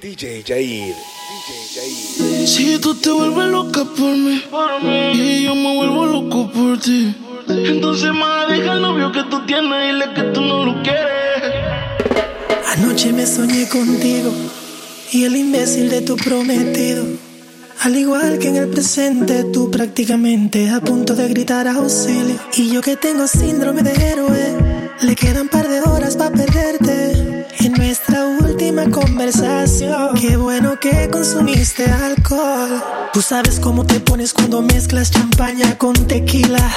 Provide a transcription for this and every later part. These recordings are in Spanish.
DJ Jair. DJ Jair. Si tú te vuelves loca por mí, y yo me vuelvo loco por ti. Entonces, más deja el novio que tú tienes y dile que tú no lo quieres. Anoche me soñé contigo y el imbécil de tu prometido. Al igual que en el presente, tú prácticamente a punto de gritar auxilio. Y yo que tengo síndrome de héroe, le quedan par de horas para perderte. En nuestra última conversación, qué bueno que consumiste alcohol. Tú sabes cómo te pones cuando mezclas champaña con tequila.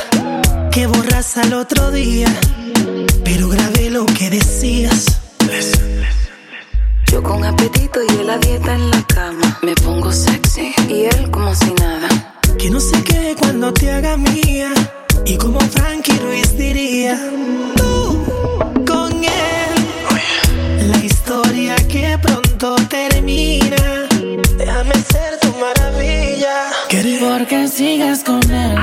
Que borras al otro día, pero grabé lo que decías. Yo con apetito y él a dieta en la cama. Me pongo sexy y él como si nada. Que no sé qué cuando te haga mía. Y como Frankie Ruiz diría, tú pronto termina. Déjame ser tu maravilla. Porque sigues con él.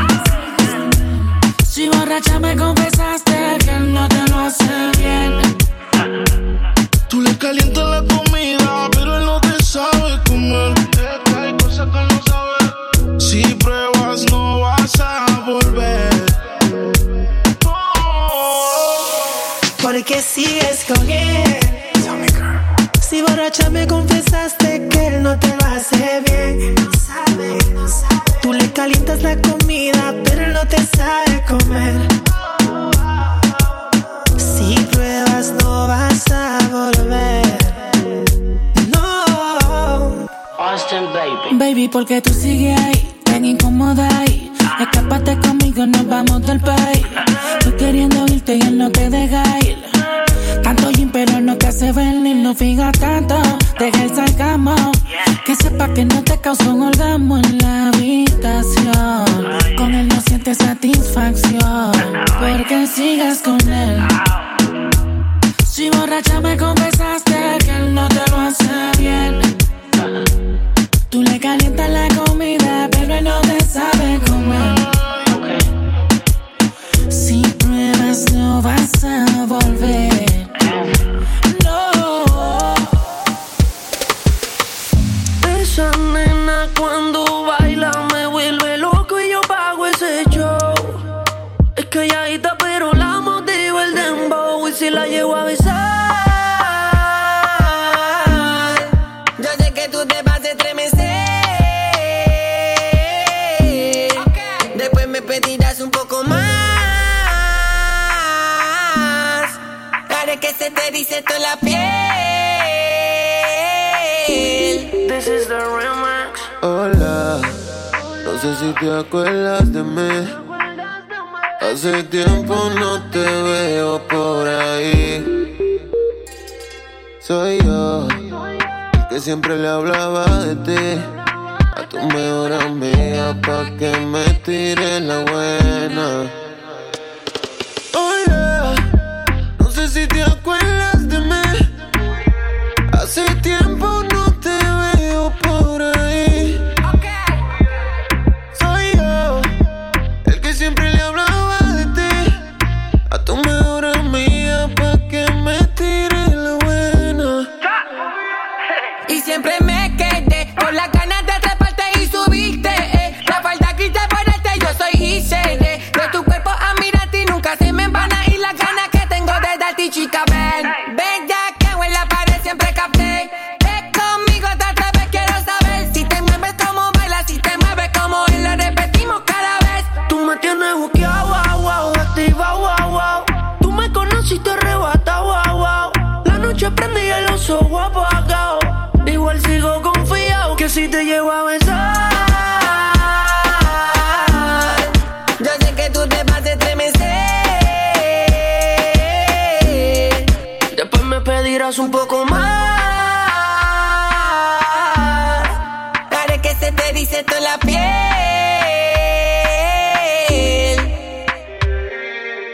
Si borracha me confesaste que él no te lo hace bien. Tú le calientas la borracha me confesaste que él no te lo hace bien. No sabe, no sabe. Tú le calientas la comida, pero él no te sabe comer. Si pruebas, no vas a volver. No. Austin Baby. Baby, porque tú sigues ahí, tan incómoda ahí. Escápate conmigo, nos vamos del país. Tú queriendo irte y él no te deja ir. Tanto gym, pero no te hace venir, no fijas tanto. Deja el sarcasmo. Que sepa que no te causó un orgasmo en la habitación. Con él no sientes satisfacción. Porque sigas con él. Si borracha me confesaste que él no te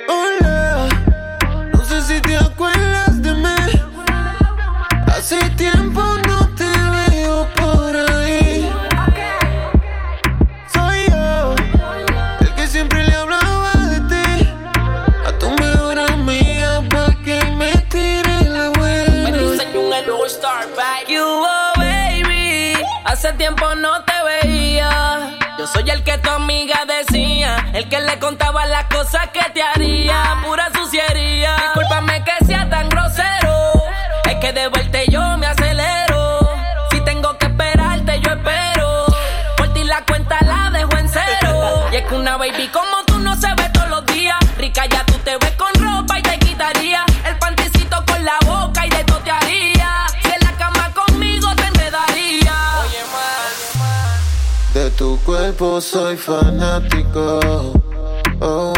Hola, no sé si te acuerdas de mí. Hace tiempo no te veo por ahí. Soy yo, el que siempre le hablaba de ti. A tu mejor amiga, pa' que me tire la buena. Me dicen un all-star, You, oh baby, hace tiempo no te El que le contaba cuerpo soy fanático. Oh,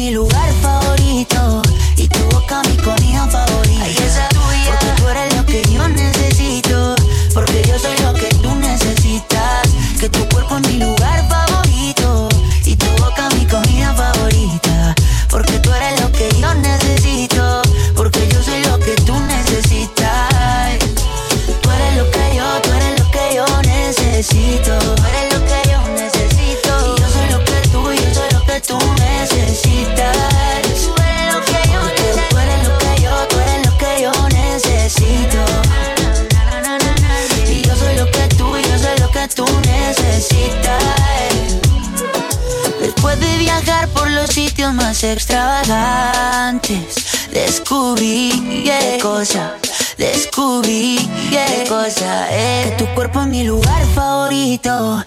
mi lugar. cosa es que tu cuerpo es mi lugar favorito.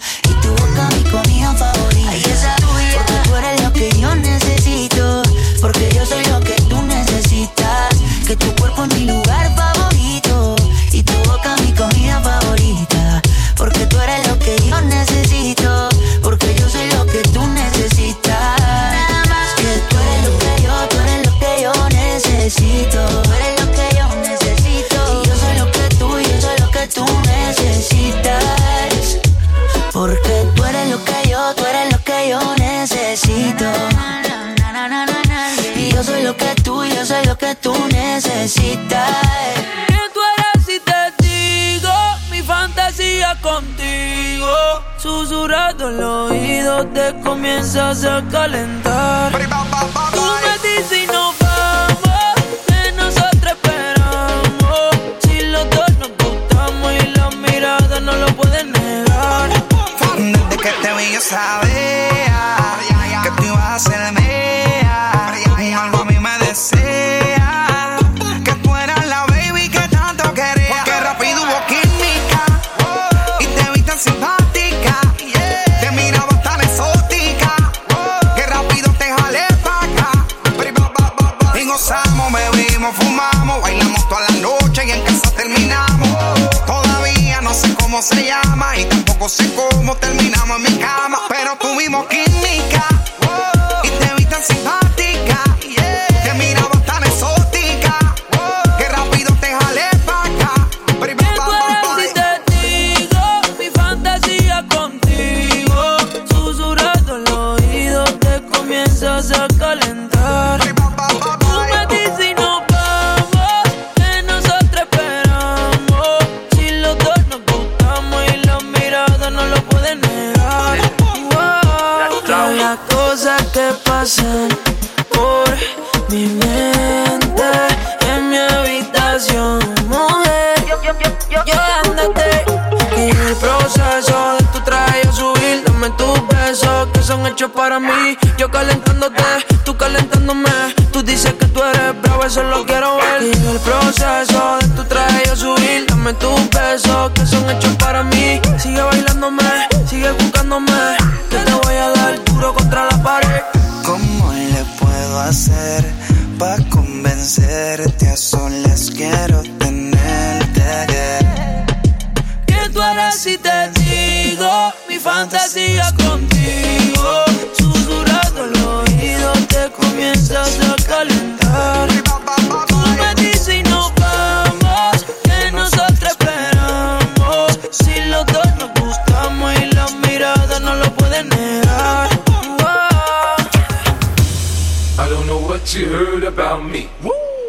Y yo soy lo que tú y yo soy lo que tú necesitas. ¿Qué tú harás te digo? Mi fantasía contigo. Susurado en oído te comienzas a calentar. Tú me dices y nos vamos. Que nosotros esperamos. Si los dos nos gustamos y las miradas no lo pueden negar. ¿De qué te voy yo, sabes? tiempo sé cómo terminamos en mi cama.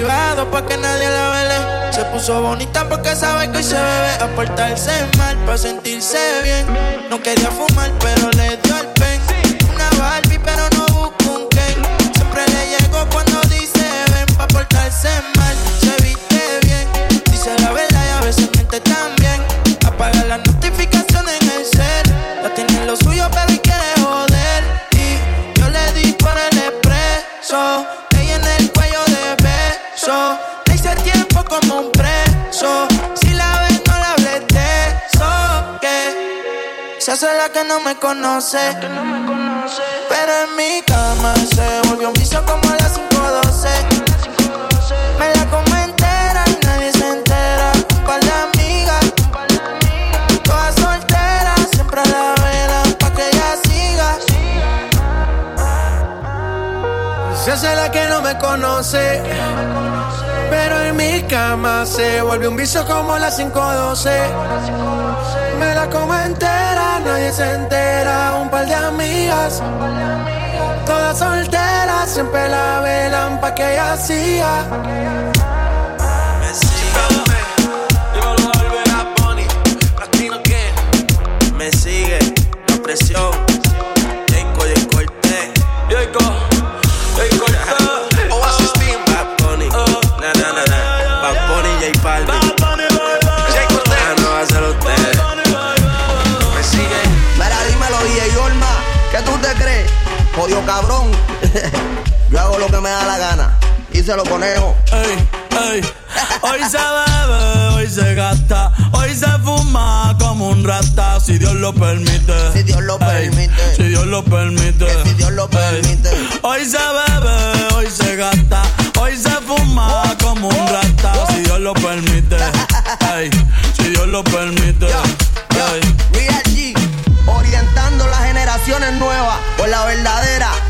privado que nadie la vele. Se puso bonita porque sabe que hoy se bebe. A portarse mal pa' sentirse bien. No quería fumar, pero le dio el pen. Una Barbie, pero no busco un Ken. Siempre le llego cuando dice ven pa' portarse se hace la que no me conoce. Pero en mi cama se volvió un vicio como a las 512. Me la como entera y nadie se entera. Un par de amigas, todas solteras, siempre a la vela pa' que ella siga. Se hace la que no me conoce. Pero en mi cama se volvió un vicio como las 512. Me la como entera, nadie se entera. Un par de amigas, todas solteras, siempre la velan pa' que ella siga. Jodido cabrón. Yo hago lo que me da la gana. Y se lo conejo. Ey, ey. Hoy se bebe, hoy se gasta, hoy se fuma como un rata, si Dios lo permite. Si Dios lo Ey, permite. si Dios lo permite. Que si Dios lo permite. Hoy se bebe, hoy se gasta, hoy se fuma como un rata, si Dios lo permite. Ey, si Dios lo permite. Ey. Real G, por la verdadera.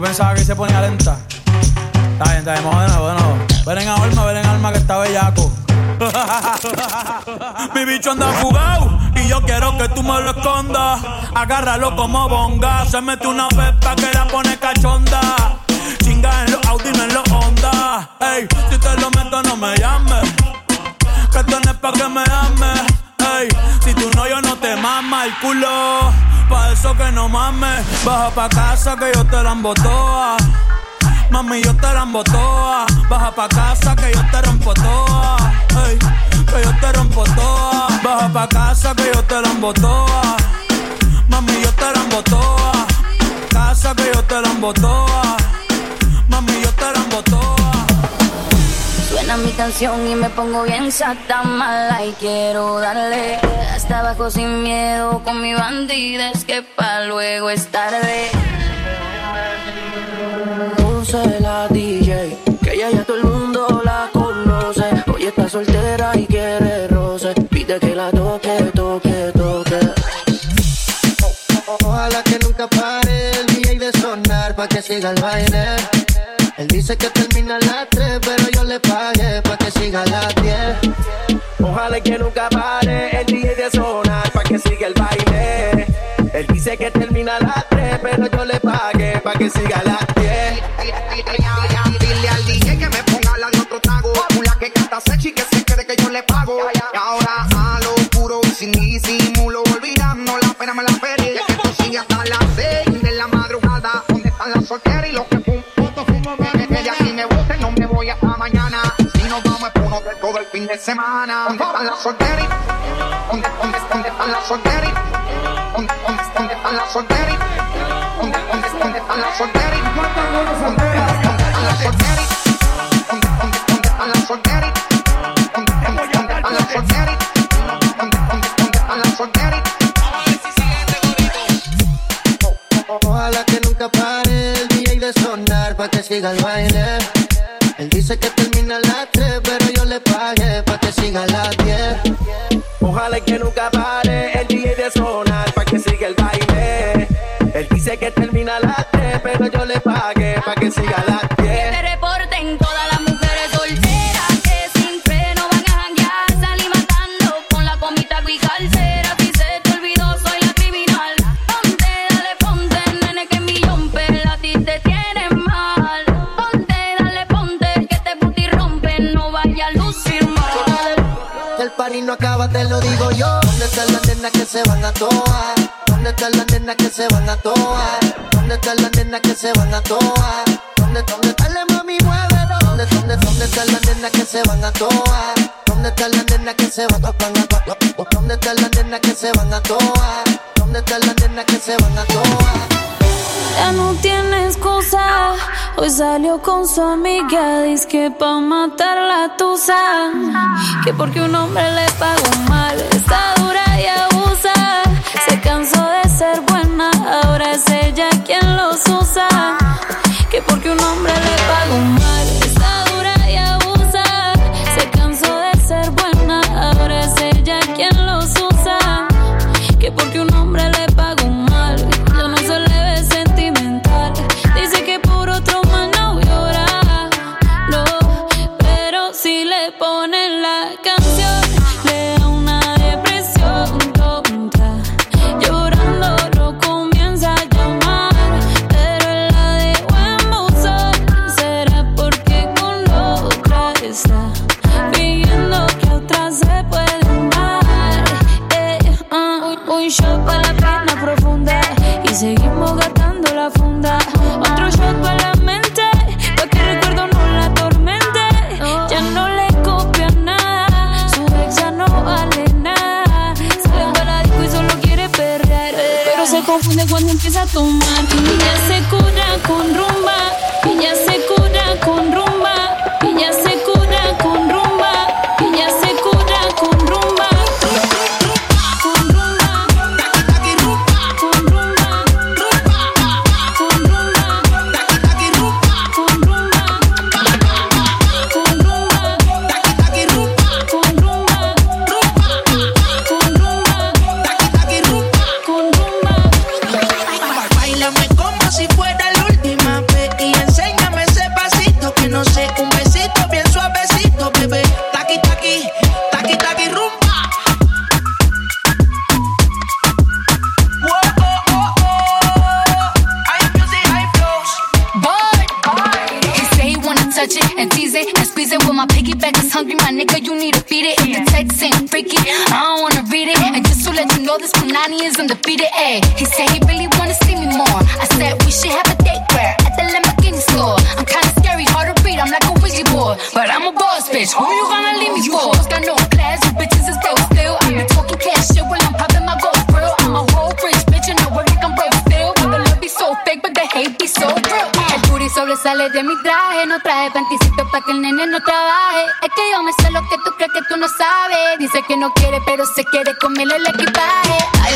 yo pensaba que se ponía lenta. Está bien, está bien, vamos de. Ven en alma, ven en alma que está bellaco. Mi bicho anda jugado y yo quiero que tú me lo escondas. Agárralo como bonga. Se mete una pepa que la pone cachonda. Chinga en los Audi, no en los Honda. Ey, si te lo meto, no me llames. Que tú no es pa' que me ames. Ey, si tú no, yo no te mama el culo. Pa' eso que no mames. Baja pa' casa que yo te la embotoa. Mami, yo te la embotoa. Baja pa' casa que yo te rompo toa. Ey, que yo te rompo toa. Baja pa' casa que yo te la embotoa. Mami, yo te la embotoa. Casa que yo te la embotoa. Mami, yo te la embotoa. Suena mi canción y me pongo bien sata mala y quiero darle hasta abajo sin miedo con mi bandida es que pa' luego es tarde. Puse la DJ, que ya ya todo el mundo soltera y quiere roce. Pide que la toque, toque, toque. Ojalá que nunca pare el DJ de sonar pa' que siga el baile. Él dice que termina a las 3, pero yo le pagué pa' que siga a las 10. Ojalá que nunca pare el DJ de sonar pa' que siga el baile. Él dice que termina a las 3, pero yo le pagué pa' que siga a las 10. De semana. ¿Dónde están las solteras? ¿Dónde, dónde, dónde están las solteras? ¿Dónde, dónde, dónde están las solteras? ¿Dónde, dónde, dónde están las solteras? ¿Dónde, dónde, las están las las las? Ojalá que nunca pare el DJ de sonar pa' que siga el baile. Él dice que termina sonar pa' que siga el baile. Él dice que termina a las 3, pero yo le pagué pa' que siga a ¿Dónde están las nenas que se van a toa? ¿Dónde están las nenas que se van a toa? Ya no tiene excusa. Hoy salió con su amiga. Dice que pa' matar la tusa. Que porque un hombre le pagó mal. Está dura y abusa. Se cansó de ser buena. Ahora es ella quien los usa. Que porque un hombre le pagó mal. Cuando empieza he said he really wanna see me more. I said we should have a date where at the Lamborghini store. I'm kinda scary, hard to read. I'm like a Ouija board, but I'm a boss bitch. Who you gonna leave me for? Got no class, you bitches is broke still. I be talking cash shit while I'm popping my gold grill. I'm a whole rich bitch and I work like I'm broke still. But the love be so fake, but the hate be so real. El booty sobresale de mi traje. No traje panticito pa' que el nene no trabaje. Es que yo me sé lo que tú crees que tú no sabes. Dice que no quiere, pero se quiere comerle el equipaje.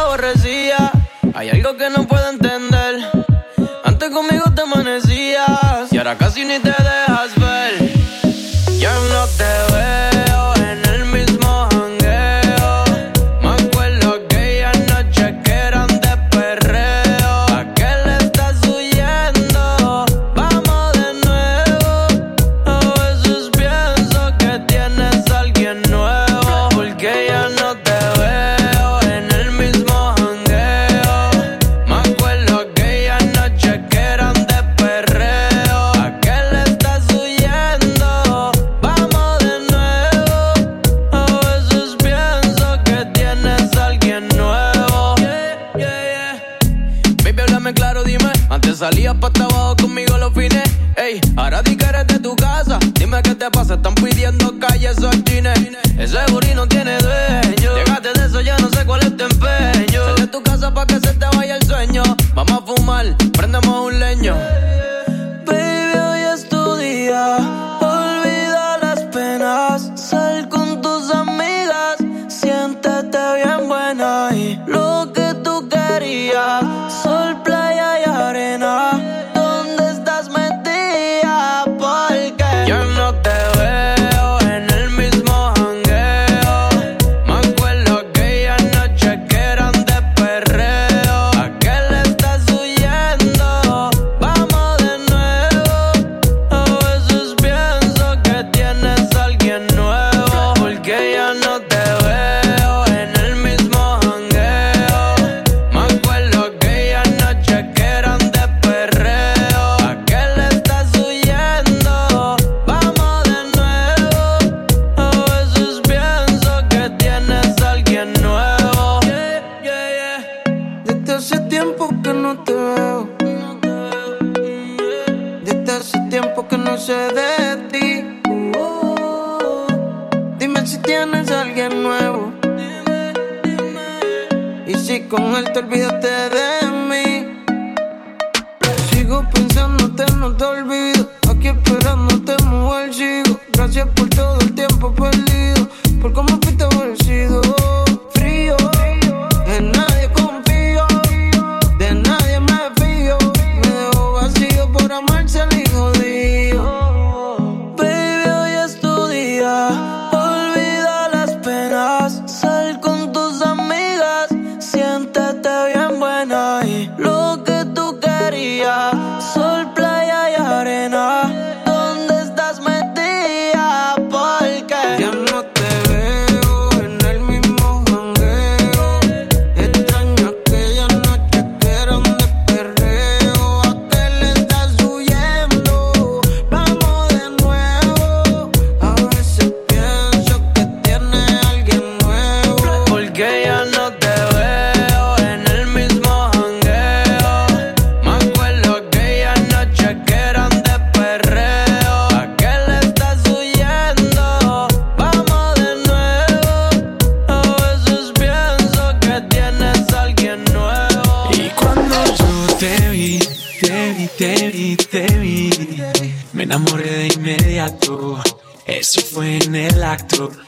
aborrecía. Hay algo que no puedo entender. Antes conmigo te amanecías y ahora casi ni te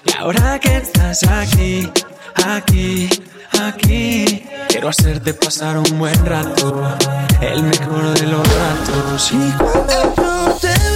Y ahora que estás aquí, aquí, aquí, quiero hacerte pasar un buen rato, el mejor de los ratos. Y cuando yo te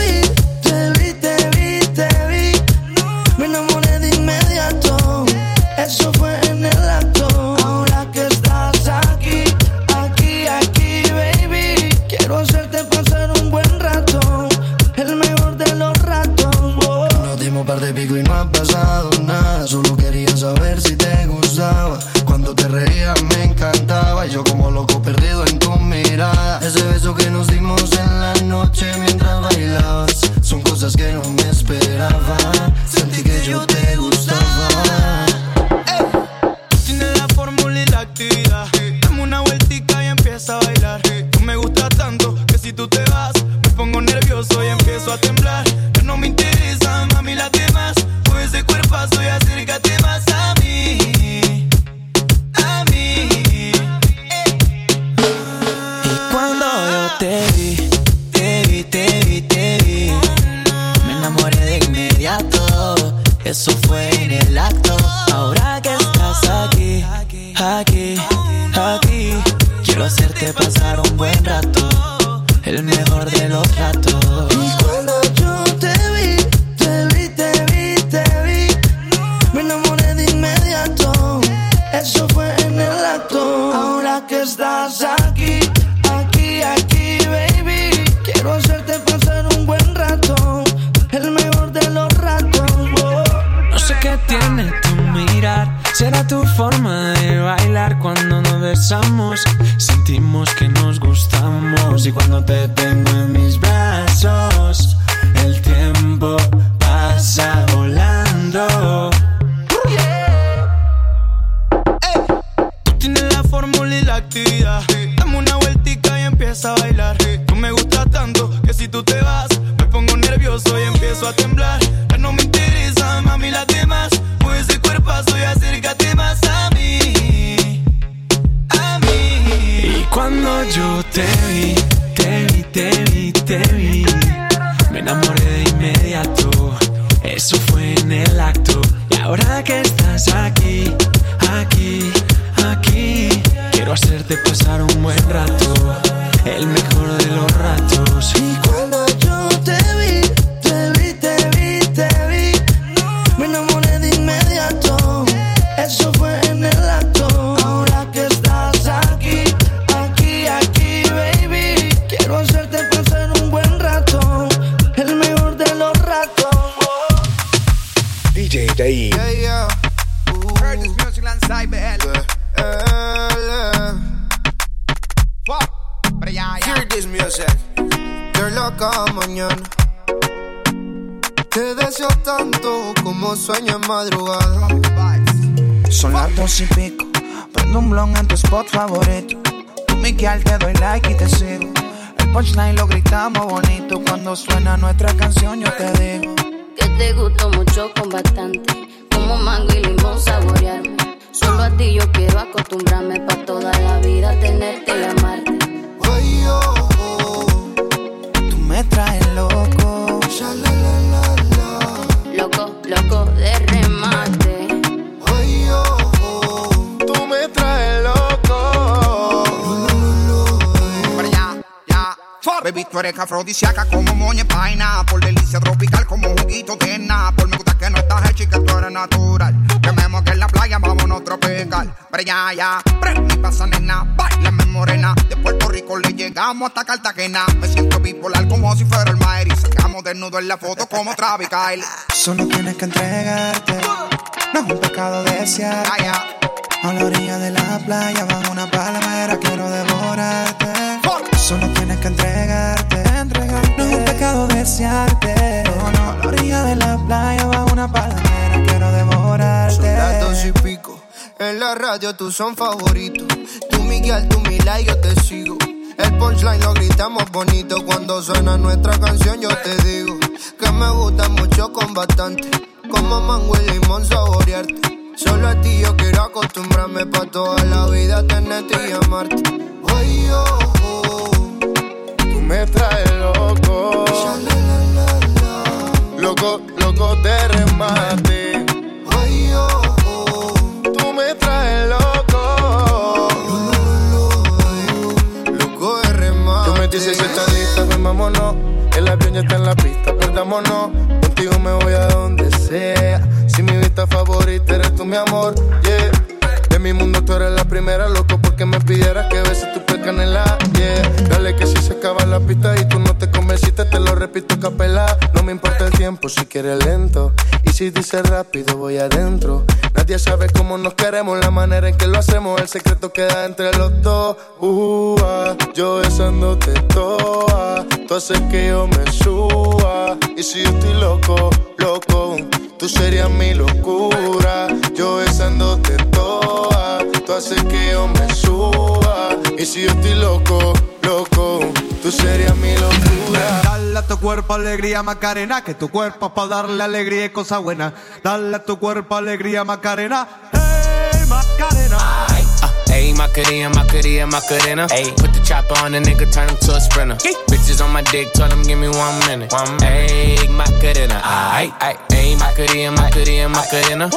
Eso fue en el acto. Ahora que estás aquí, aquí, aquí, quiero hacerte pasar un buen rato. El mejor de los ratos. Y cuando te tengo en mis brazos, el tiempo pasa volando. Tú tienes la fórmula y la actividad. Dame una vueltica y empieza a bailar. Tú me gustas tanto que si tú te vas, me pongo nervioso y empiezo a temblar. Ya no me interesa, mami, las demás. Mueve ese cuerpazo y acércate más a mí. A mí. Y cuando yo te vi, te vi, te vi, te vi, me enamoré de inmediato. Eso fue en el acto. Y ahora que estás aquí, aquí, aquí, quiero hacerte pasar un buen rato, el mejor de los ratos. Spot favorito. Tú, te doy like y te sigo. El punchline lo gritamos bonito. Cuando suena nuestra canción, yo te digo. Que te gustó mucho con bastante. Como mango y limón saborearme. Solo a ti yo quiero acostumbrarme afrodisíaca como moña paina. Por delicia tropical como juguito de Por Me gusta que no estás hecha y que tú eres natural. Quememos que en la playa vámonos tropical. Pero ya, ya. Prende y pasa nena. Bailame morena. De Puerto Rico le llegamos hasta Cartagena. Me siento bipolar como si fuera el Mayri. Sacamos desnudo en la foto como Travis Kyle. Solo tienes que entregarte. No es un pecado desear. Ya. A la orilla de la playa, bajo una palmera, quiero devorarte. Solo tienes que entregarte, entregarte. No es un pecado desearte. No, no. A la orilla de la playa, bajo una palmera, quiero devorarte. Son las y pico. En la radio tú son favoritos. Tú Miguel, tú Mila y yo te sigo. El punchline lo gritamos bonito. Cuando suena nuestra canción yo te digo que me gusta mucho con bastante. Como mango y limón saborearte. Solo a ti yo quiero acostumbrarme pa' toda la vida tenerte y amarte. Oh, oh. Me traes loco. Loco, loco de remate. Tú me traes loco. Loco de remate. Tú me dices si estás lista, pues vámonos. El avión ya está en la pista, perdámonos. Contigo me voy a donde sea. Si mi vista favorita eres tú, mi amor, yeah. De mi mundo tú eres la primera, loco, porque me pidieras que beses tu canela, yeah. Dale que si se acaba la pista y tú no te convenciste, te lo repito capela. No me importa el tiempo si quieres lento. Y si dices rápido, voy adentro. Nadie sabe cómo nos queremos, la manera en que lo hacemos. El secreto queda entre los dos. Uh, ah, yo besándote toa. Tú haces que yo me suba. Y si yo estoy loco, loco, tú serías mi locura. Yo besándote toa. Tú haces que yo me suba. Y si yo estoy loco, loco, tú serías mi locura. Dale a tu cuerpo alegría, Macarena, que tu cuerpo es para darle alegría y cosas buenas. Dale a tu cuerpo alegría, Macarena. Hey, Macarena. Ayy, Macarena, Macarena, Macarena. Ayy, put the chopper on the nigga, turn him to a sprinter. Bitches on my dick, tell him give me one minute. One Ayy, Macarena, aight. Ayy, Macarena, Macarena, Macarena.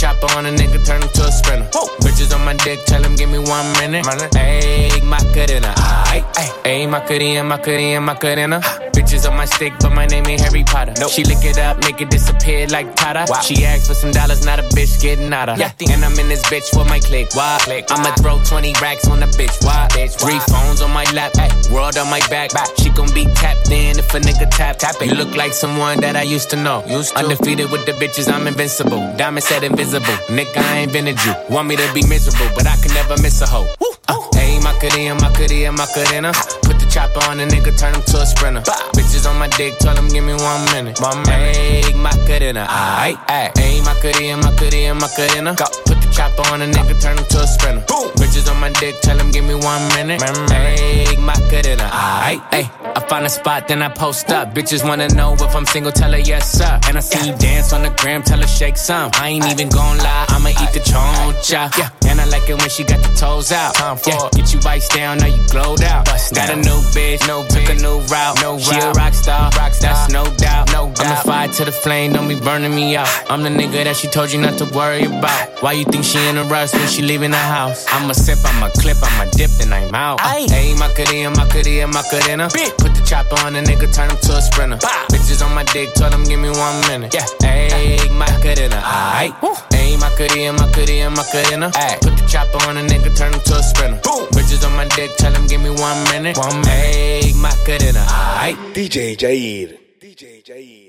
Chopper on a nigga, turn him to a sprinter. Bitches on my dick, tell him give me one minute. Ayy, Macarena. Ayy, ayy, Macarena, Macarena, Macarena. Bitches on my stick, but my name ain't Harry Potter. Nope. She lick it up, make it disappear like Tata. Wow. She asked for some dollars, not a bitch getting out of. Yeah. And I'm in this bitch for my click. Why? Click. I'ma throw 20 racks on the bitch. Why? Bitch. Three phones on my lap, ay. world on my back. back. She gon' be tapped in if a nigga tap. tap it. You look like someone that I used to know. Used to. Undefeated with the bitches, I'm invincible. Diamond said invisible. Nick, I ain't invented you. Want me to be miserable, but I can never miss a hoe. Uh, hey, Macarena, Macarena, Macarena. Put the chopper on a nigga, turn him to a sprinter. Bitches on my dick, tell him give me one minute. My man, my One minute. Hey, Macarena, aight, aight. Hey, Macarena, Macarena, Macarena. Go. Put the chopper on a nigga, turn him to a sprinter. Boom. Bitches on my dick, tell him give me one minute. Hey, Macarena, aight, aight. I find a spot, then I post up. Bitches wanna know if I'm single, tell her yes, sir. And I see you dance on the gram, tell her shake some. I ain't even gon' lie, I'ma eat the choncha. Yeah. And I like it when she got the toes out. Yeah. Get you iced down, now you glowed out. Got a new bitch, no took a new route. No she a rock star, rock star. that's no doubt. No doubt. I'm the fire to the flame, don't be burning me out. I'm the nigga that she told you not to worry about. Why you think she in a rush when she leaving the house? I'ma sip, I'ma clip, I'ma dip, then I'm out. Hey, Macarena, Macarena, Macarena. Put the chopper on a nigga, turn him to a sprinter. Bitches on my dick, told him give me one minute. Yeah, hey, Macarena, aight. Hey, Macarena, Macarena, Macarena. Ay. Put the chopper on a nigga, turn him to a sprinter. Boom. Bitches on my dick, tell him give me one minute. One minute. Hey, Macarena, aight. DJ Jair. DJ Jair. DJ Jair.